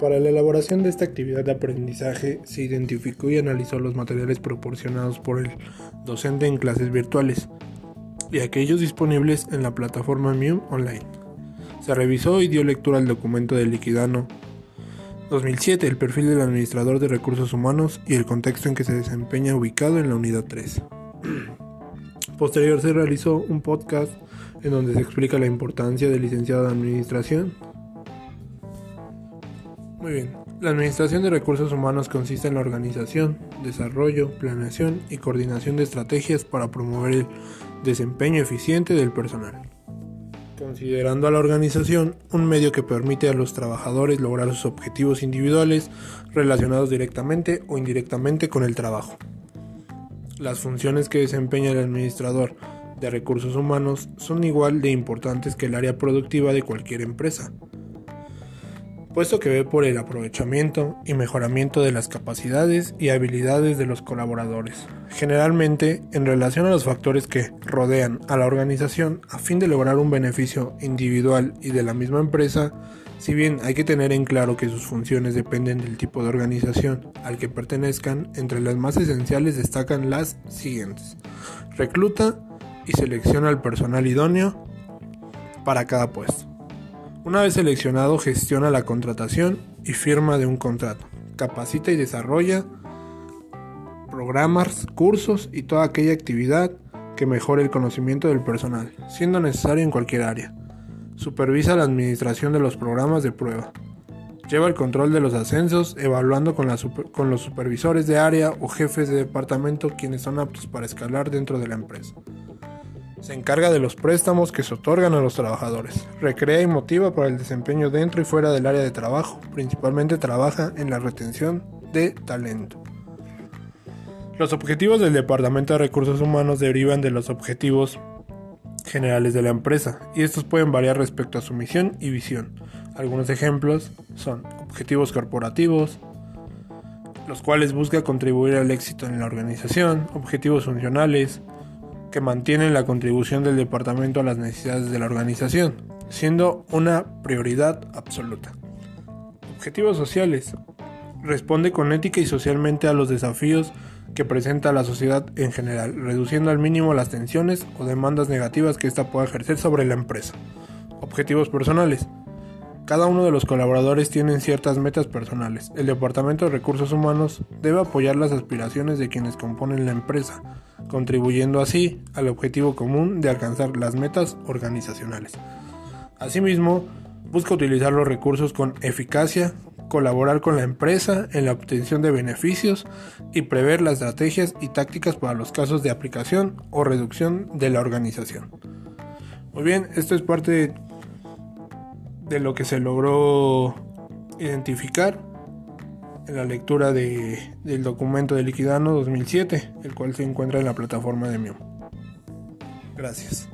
Para la elaboración de esta actividad de aprendizaje se identificó y analizó los materiales proporcionados por el docente en clases virtuales y aquellos disponibles en la plataforma MIUM Online. Se revisó y dio lectura al documento del liquidano 2007, el perfil del administrador de recursos humanos y el contexto en que se desempeña ubicado en la unidad 3. Posterior se realizó un podcast en donde se explica la importancia del licenciado de administración. Muy bien, la administración de recursos humanos consiste en la organización, desarrollo, planeación y coordinación de estrategias para promover el desempeño eficiente del personal. Considerando a la organización un medio que permite a los trabajadores lograr sus objetivos individuales relacionados directamente o indirectamente con el trabajo. Las funciones que desempeña el administrador de recursos humanos son igual de importantes que el área productiva de cualquier empresa puesto que ve por el aprovechamiento y mejoramiento de las capacidades y habilidades de los colaboradores, generalmente en relación a los factores que rodean a la organización a fin de lograr un beneficio individual y de la misma empresa, si bien hay que tener en claro que sus funciones dependen del tipo de organización al que pertenezcan, entre las más esenciales destacan las siguientes. Recluta y selecciona al personal idóneo para cada puesto. Una vez seleccionado, gestiona la contratación y firma de un contrato. Capacita y desarrolla programas, cursos y toda aquella actividad que mejore el conocimiento del personal, siendo necesario en cualquier área. Supervisa la administración de los programas de prueba. Lleva el control de los ascensos, evaluando con, los supervisores de área o jefes de departamento quienes son aptos para escalar dentro de la empresa. Se encarga de los préstamos que se otorgan a los trabajadores. Recrea y motiva para el desempeño dentro y fuera del área de trabajo. Principalmente trabaja en la retención de talento. Los objetivos del Departamento de Recursos Humanos derivan de los objetivos generales de la empresa y estos pueden variar respecto a su misión y visión. Algunos ejemplos son objetivos corporativos, los cuales busca contribuir al éxito en la organización, objetivos funcionales, que mantienen la contribución del departamento a las necesidades de la organización, siendo una prioridad absoluta. Objetivos sociales. Responde con ética y socialmente a los desafíos que presenta la sociedad en general, reduciendo al mínimo las tensiones o demandas negativas que ésta pueda ejercer sobre la empresa. Objetivos personales. Cada uno de los colaboradores tiene ciertas metas personales. El Departamento de Recursos Humanos debe apoyar las aspiraciones de quienes componen la empresa, contribuyendo así al objetivo común de alcanzar las metas organizacionales. Asimismo, busca utilizar los recursos con eficacia, colaborar con la empresa en la obtención de beneficios y prever las estrategias y tácticas para los casos de aplicación o reducción de la organización. Muy bien, esto es parte de lo que se logró identificar en la lectura de, del documento de Liquidano 2007, el cual se encuentra en la plataforma de MIO. Gracias.